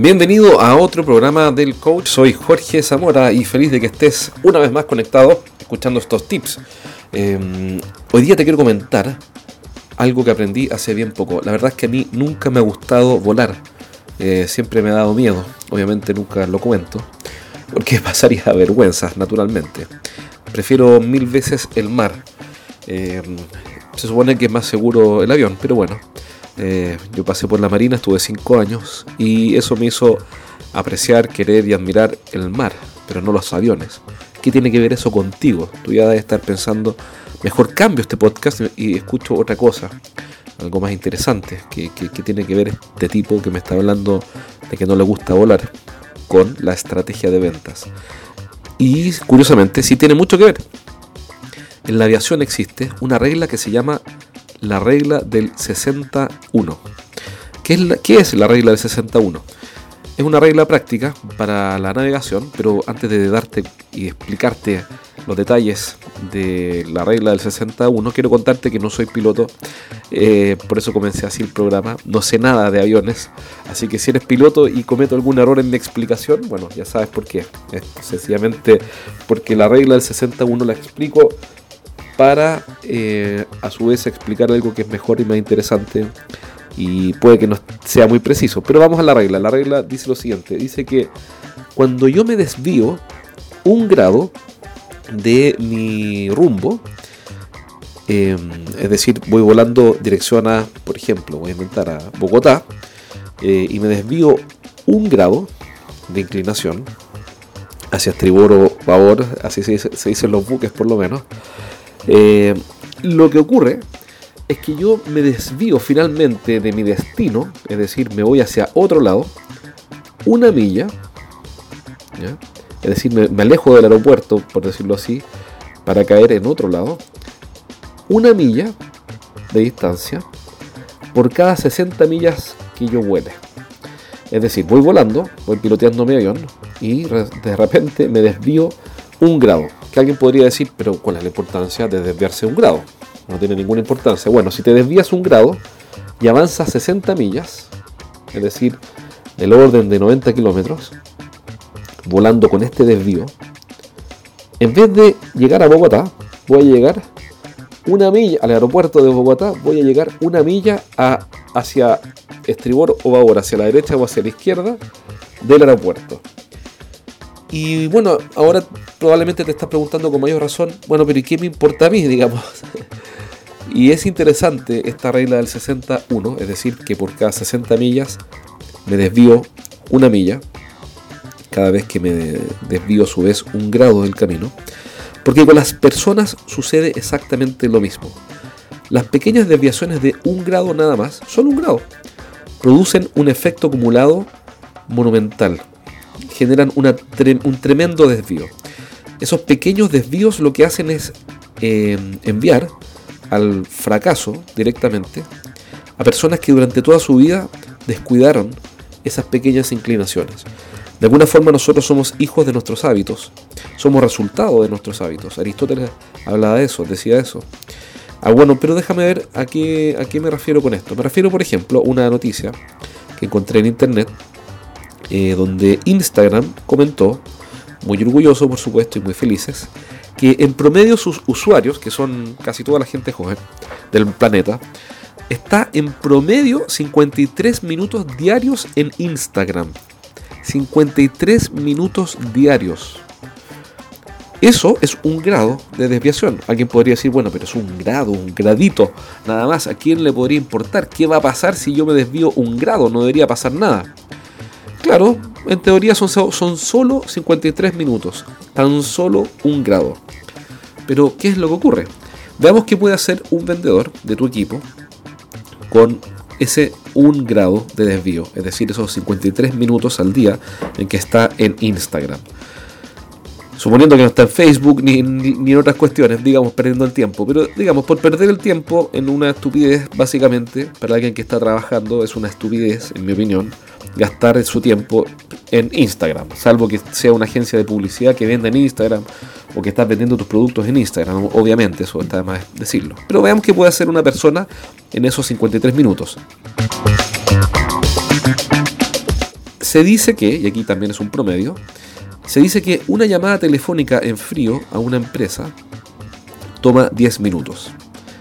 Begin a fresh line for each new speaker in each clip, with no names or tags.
Bienvenido a otro programa del coach. Soy Jorge Zamora y feliz de que estés una vez más conectado escuchando estos tips. Eh, hoy día te quiero comentar algo que aprendí hace bien poco. La verdad es que a mí nunca me ha gustado volar. Eh, siempre me ha dado miedo. Obviamente nunca lo cuento. Porque pasaría vergüenza, naturalmente. Prefiero mil veces el mar. Eh, se supone que es más seguro el avión, pero bueno. Eh, yo pasé por la marina, estuve 5 años y eso me hizo apreciar, querer y admirar el mar, pero no los aviones. ¿Qué tiene que ver eso contigo? Tú ya debes estar pensando, mejor cambio este podcast y escucho otra cosa, algo más interesante, que, tiene que ver este tipo que me está hablando de que no le gusta volar con la estrategia de ventas. Y curiosamente, sí tiene mucho que ver. En la aviación existe una regla que se llama la regla del 61. ¿Qué es la, qué es la regla del 61? Es una regla práctica para la navegación, pero antes de darte y explicarte los detalles de la regla del 61, quiero contarte que no soy piloto, eh, por eso comencé así el programa, no sé nada de aviones, así que si eres piloto y cometo algún error en mi explicación, bueno, ya sabes por qué. Es sencillamente porque la regla del 61 la explico para eh, a su vez explicar algo que es mejor y más interesante y puede que no sea muy preciso. Pero vamos a la regla. La regla dice lo siguiente. Dice que cuando yo me desvío un grado de mi rumbo, em, es decir, voy volando dirección a, por ejemplo, voy a inventar a Bogotá, eh, y me desvío un grado de inclinación hacia estribor o babor, así se, se dicen los buques por lo menos, eh, lo que ocurre es que yo me desvío finalmente de mi destino, es decir, me voy hacia otro lado, una milla, es decir, me, alejo del aeropuerto, por decirlo así, para caer en otro lado, una milla de distancia por cada 60 millas que yo vuele. Es decir, voy volando, voy piloteando mi avión y de repente me desvío un grado alguien podría decir, pero ¿cuál es la importancia de desviarse un grado? No tiene ninguna importancia. Bueno, si te desvías un grado y avanzas 60 millas, es decir, el orden de 90 kilómetros, volando con este desvío, en vez de llegar a Bogotá, voy a llegar una milla al aeropuerto de Bogotá, voy a llegar una milla hacia estribor o babor, hacia la derecha o hacia la izquierda del aeropuerto. Y bueno, ahora probablemente te estás preguntando con mayor razón, bueno, pero ¿y qué me importa a mí, digamos? y es interesante esta regla del 61, es decir, que por cada 60 millas me desvío una milla, cada vez que me desvío a su vez un grado del camino, porque con las personas sucede exactamente lo mismo. Las pequeñas desviaciones de un grado nada más, solo un grado, producen un efecto acumulado monumental, generan un tremendo desvío. Esos pequeños desvíos lo que hacen es eh, enviar al fracaso directamente a personas que durante toda su vida descuidaron esas pequeñas inclinaciones. De alguna forma nosotros somos hijos de nuestros hábitos, somos resultado de nuestros hábitos. Aristóteles hablaba de eso, decía eso. Ah, bueno, pero déjame ver a qué, a qué me refiero con esto. Me refiero, por ejemplo, a una noticia que encontré en internet eh, donde Instagram comentó, muy orgulloso por supuesto y muy felices, que en promedio sus usuarios, que son casi toda la gente joven del planeta, está en promedio 53 minutos diarios en Instagram. 53 minutos diarios. Eso es un grado de desviación. Alguien podría decir, bueno, pero es un grado, un gradito, nada más. ¿A quién le podría importar? ¿Qué va a pasar si yo me desvío un grado? No debería pasar nada. Claro, en teoría son, son solo 53 minutos, tan solo un grado. Pero, ¿qué es lo que ocurre? Veamos qué puede hacer un vendedor de tu equipo con ese un grado de desvío, es decir, esos 53 minutos al día en que está en Instagram. Suponiendo que no está en Facebook ni, ni, en otras cuestiones, digamos, perdiendo el tiempo. Pero, digamos, por perder el tiempo en una estupidez, básicamente, para alguien que está trabajando, es una estupidez, en mi opinión, gastar su tiempo en Instagram, salvo que sea una agencia de publicidad que venda en Instagram o que estás vendiendo tus productos en Instagram, obviamente, eso está de más decirlo. Pero veamos qué puede hacer una persona en esos 53 minutos. se dice que, y aquí también es un promedio, se dice que una llamada telefónica en frío a una empresa toma 10 minutos.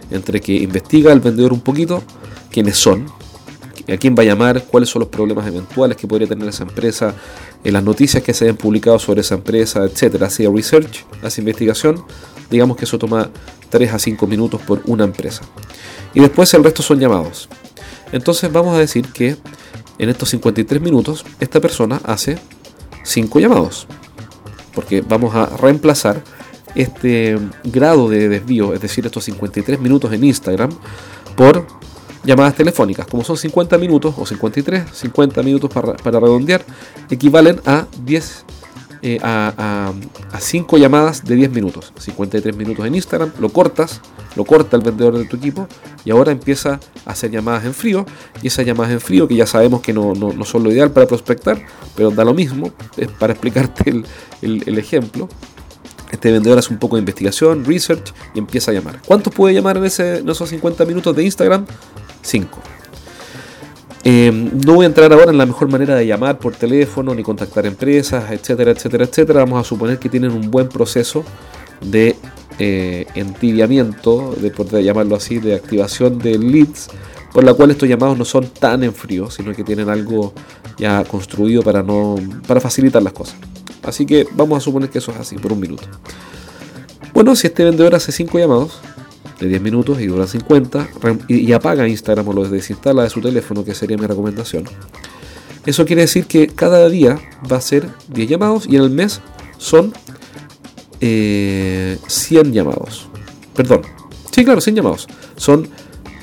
Entre que investiga el vendedor un poquito, quiénes son, a quién va a llamar, cuáles son los problemas eventuales que podría tener esa empresa, en las noticias que se hayan publicado sobre esa empresa, etcétera. Hace research, hace investigación, digamos que eso toma 3 a 5 minutos por una empresa. Y después el resto son llamados. Entonces vamos a decir que en estos 53 minutos esta persona hace 5 llamados. Porque vamos a reemplazar este grado de desvío, es decir, estos 53 minutos en Instagram, por llamadas telefónicas. Como son 50 minutos o 53, 50 minutos para, redondear, equivalen a 10 eh, a, 5 llamadas de 10 minutos. 53 minutos en Instagram, lo cortas, lo corta el vendedor de tu equipo y ahora empieza a hacer llamadas en frío. Y esas llamadas en frío, que ya sabemos que no, son lo ideal para prospectar, pero da lo mismo, es para explicarte el, ejemplo. Este vendedor hace un poco de investigación, research y empieza a llamar. ¿Cuántos puede llamar en, ese, en esos 50 minutos de Instagram? 5. Eh, no voy a entrar ahora en la mejor manera de llamar por teléfono ni contactar empresas, etcétera, etcétera, etcétera. Vamos a suponer que tienen un buen proceso de eh, entibiamiento, de poder llamarlo así, de activación de leads, por la cual estos llamados no son tan en frío, sino que tienen algo ya construido para, no, para facilitar las cosas. Así que vamos a suponer que eso es así, por un minuto. Bueno, si este vendedor hace 5 llamados, de 10 minutos y dura 50 y, apaga Instagram o lo desinstala de su teléfono, que sería mi recomendación. Eso quiere decir que cada día va a ser 10 llamados y en el mes son 100 eh, llamados. Perdón. Sí, claro, 100 llamados. Son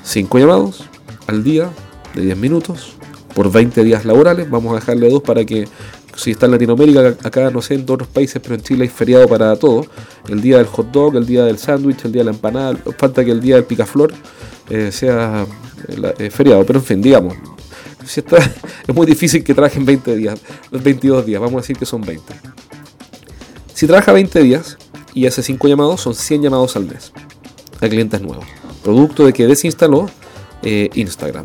5 llamados al día de 10 minutos por 20 días laborales. Vamos a dejarle dos para que si está en Latinoamérica, acá no sé, en otros países, pero en Chile hay feriado para todo. El día del hot dog, el día del sándwich, el día de la empanada, falta que el día del picaflor eh, sea eh, feriado, pero en fin, digamos, si está, es muy difícil que trabajen 20 días, 22 días, vamos a decir que son 20. Si trabaja 20 días y hace 5 llamados, son 100 llamados al mes a clientes nuevos, producto de que desinstaló eh, Instagram.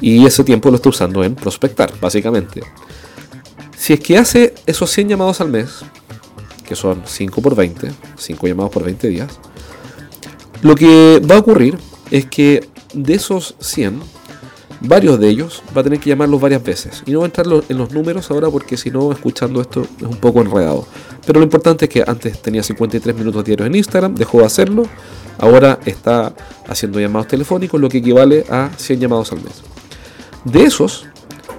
Y ese tiempo lo está usando en prospectar, básicamente. Si es que hace esos 100 llamados al mes, que son 5 por 20, 5 llamados por 20 días, lo que va a ocurrir es que de esos 100, varios de ellos va a tener que llamarlos varias veces. Y no voy a entrar en los números ahora porque si no, escuchando esto es un poco enredado. Pero lo importante es que antes tenía 53 minutos diarios en Instagram, dejó de hacerlo, ahora está haciendo llamados telefónicos, lo que equivale a 100 llamados al mes. De esos,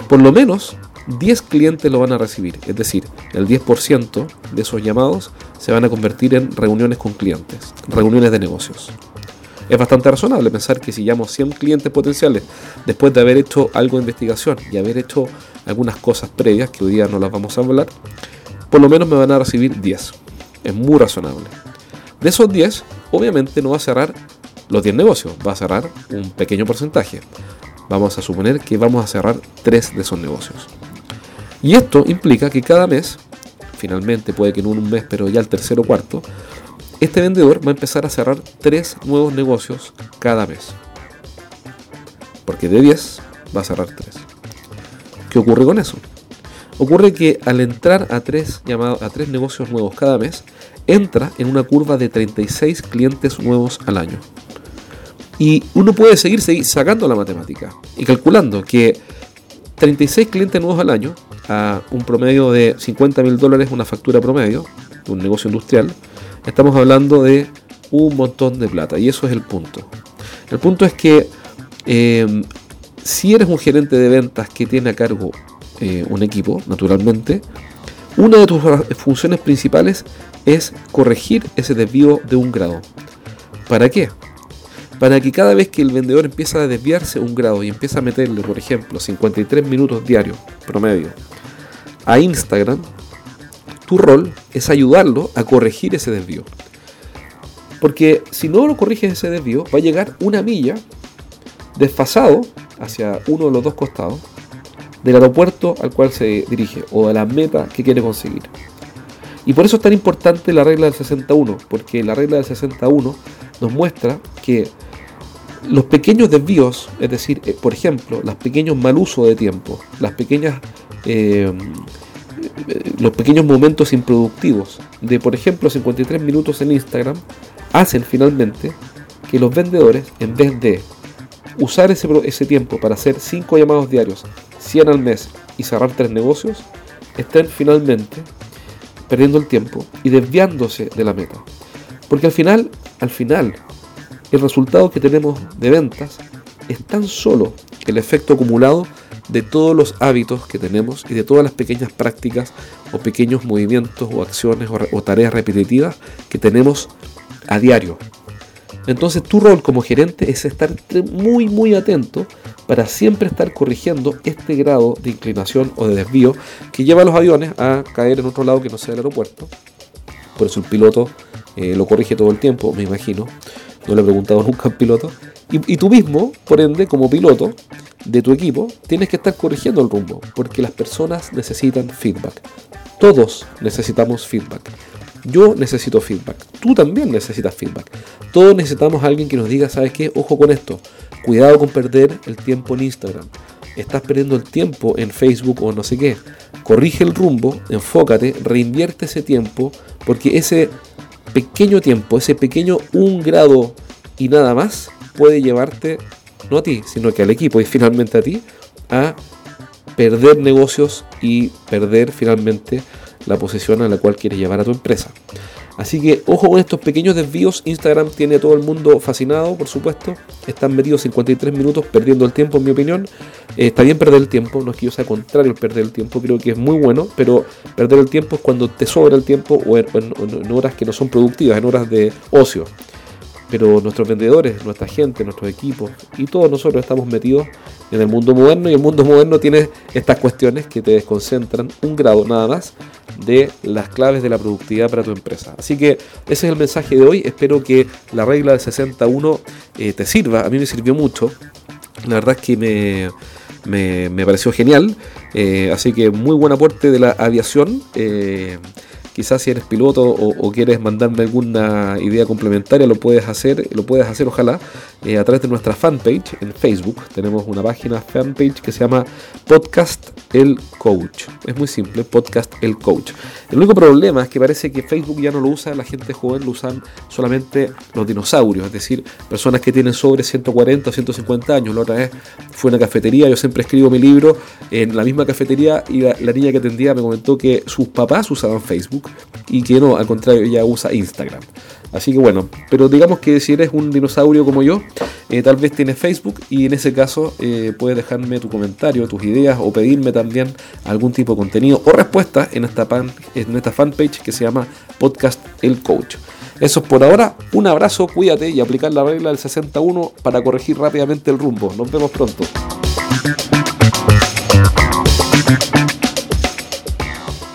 por lo menos 10 clientes lo van a recibir, es decir, el 10% de esos llamados se van a convertir en reuniones con clientes, reuniones de negocios. Es bastante razonable pensar que si llamo 100 clientes potenciales después de haber hecho algo de investigación y haber hecho algunas cosas previas, que hoy día no las vamos a hablar, por lo menos me van a recibir 10. Es muy razonable. De esos 10, obviamente no va a cerrar los 10 negocios, va a cerrar un pequeño porcentaje. Vamos a suponer que vamos a cerrar 3 de esos negocios. Y esto implica que cada mes, finalmente puede que en un mes, pero ya el tercero o cuarto, este vendedor va a empezar a cerrar tres nuevos negocios cada mes. Porque de 10 va a cerrar 3. ¿Qué ocurre con eso? Ocurre que al entrar a tres, llamados, a tres negocios nuevos cada mes, entra en una curva de 36 clientes nuevos al año. Y uno puede seguir, seguir sacando la matemática y calculando que 36 clientes nuevos al año, a un promedio de 50 mil dólares, una factura promedio, un negocio industrial, estamos hablando de un montón de plata. Y eso es el punto. El punto es que em, si eres un gerente de ventas que tiene a cargo eh, un equipo, naturalmente, una de tus funciones principales es corregir ese desvío de un grado. ¿Para qué? para que cada vez que el vendedor empieza a desviarse un grado y empieza a meterle, por ejemplo, 53 minutos diarios promedio a Instagram, tu rol es ayudarlo a corregir ese desvío. Porque si no lo corriges ese desvío, va a llegar una milla desfasado hacia uno de los dos costados del aeropuerto al cual se dirige o de la meta que quiere conseguir. Y por eso es tan importante la regla del 61, porque la regla del 61 nos muestra que los pequeños desvíos, es decir, eh, por ejemplo, los pequeños mal uso de tiempo, las pequeñas eh, los pequeños momentos improductivos de, por ejemplo, 53 minutos en Instagram, hacen finalmente que los vendedores, en vez de usar ese, ese tiempo para hacer 5 llamados diarios, 100 al mes y cerrar 3 negocios, estén finalmente perdiendo el tiempo y desviándose de la meta. Porque al final, al final, el resultado que tenemos de ventas es tan solo el efecto acumulado de todos los hábitos que tenemos y de todas las pequeñas prácticas o pequeños movimientos o acciones o, tareas repetitivas que tenemos a diario. Entonces tu rol como gerente es estar muy muy atento para siempre estar corrigiendo este grado de inclinación o de desvío que lleva a los aviones a caer en otro lado que no sea el aeropuerto. Por eso el piloto eh, lo corrige todo el tiempo, me imagino. No le he preguntado nunca al piloto. Y, y tú mismo, por ende, como piloto, de tu equipo, tienes que estar corrigiendo el rumbo, porque las personas necesitan feedback. Todos necesitamos feedback. Yo necesito feedback. Tú también necesitas feedback. Todos necesitamos a alguien que nos diga, ¿sabes qué? Ojo con esto. Cuidado con perder el tiempo en Instagram. Estás perdiendo el tiempo en Facebook o no sé qué. Corrige el rumbo, enfócate, reinvierte ese tiempo, porque ese pequeño tiempo, ese pequeño un grado y nada más, puede llevarte no a ti, sino que al equipo y finalmente a ti, a perder negocios y perder finalmente la posición a la cual quieres llevar a tu empresa. Así que ojo con estos pequeños desvíos. Instagram tiene a todo el mundo fascinado, por supuesto. Están metidos 53 minutos perdiendo el tiempo, en mi opinión. Eh, está bien perder el tiempo, no es que yo sea contrario al perder el tiempo, creo que es muy bueno, pero perder el tiempo es cuando te sobra el tiempo o en horas que no son productivas, en horas de ocio. Pero nuestros vendedores, nuestra gente, nuestros equipos y todos nosotros estamos metidos en el mundo moderno y el mundo moderno tiene estas cuestiones que te desconcentran un grado nada más de las claves de la productividad para tu empresa. Así que ese es el mensaje de hoy. Espero que la regla de 61 eh, te sirva. A mí me sirvió mucho. La verdad es que me, me, pareció genial. Eh, así que muy buen aporte de la aviación. Eh, Quizás si eres piloto o, quieres mandarme alguna idea complementaria, lo puedes hacer, lo puedes hacer ojalá eh, a través de nuestra fanpage en Facebook. Tenemos una página fanpage que se llama Podcast El Coach. Es muy simple, Podcast El Coach. El único problema es que parece que Facebook ya no lo usa la gente joven, lo usan solamente los dinosaurios, es decir, personas que tienen sobre 140 o 150 años. La otra vez fue una cafetería, yo siempre escribo mi libro en la misma cafetería y la niña que atendía me comentó que sus papás usaban Facebook y que no, al contrario, ella usa Instagram. Así que bueno, pero digamos que si eres un dinosaurio como yo, eh, tal vez tienes Facebook y en ese caso eh, puedes dejarme tu comentario, tus ideas o pedirme también algún tipo de contenido o respuesta en esta, en esta fanpage que se llama Podcast El Coach. Eso es por ahora, un abrazo, cuídate y aplicar la regla del 61 para corregir rápidamente el rumbo. Nos vemos pronto.